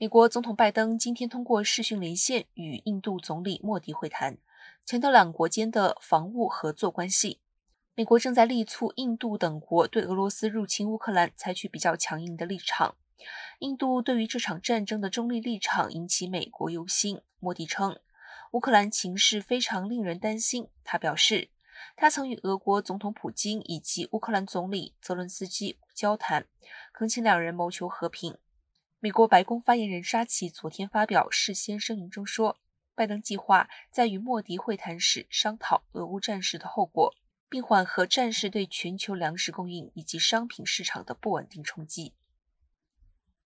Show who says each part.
Speaker 1: 美国总统拜登今天通过视讯连线与印度总理莫迪会谈，强调两国间的防务合作关系。美国正在力促印度等国对俄罗斯入侵乌克兰采取比较强硬的立场。印度对于这场战争的中立立场引起美国忧心。莫迪称，乌克兰情势非常令人担心。他表示，他曾与俄国总统普京以及乌克兰总理泽伦斯基交谈，恳请两人谋求和平。美国白宫发言人沙奇昨天发表事先声明中说，拜登计划在与莫迪会谈时商讨俄乌战事的后果。并缓和战事对全球粮食供应以及商品市场的不稳定冲击。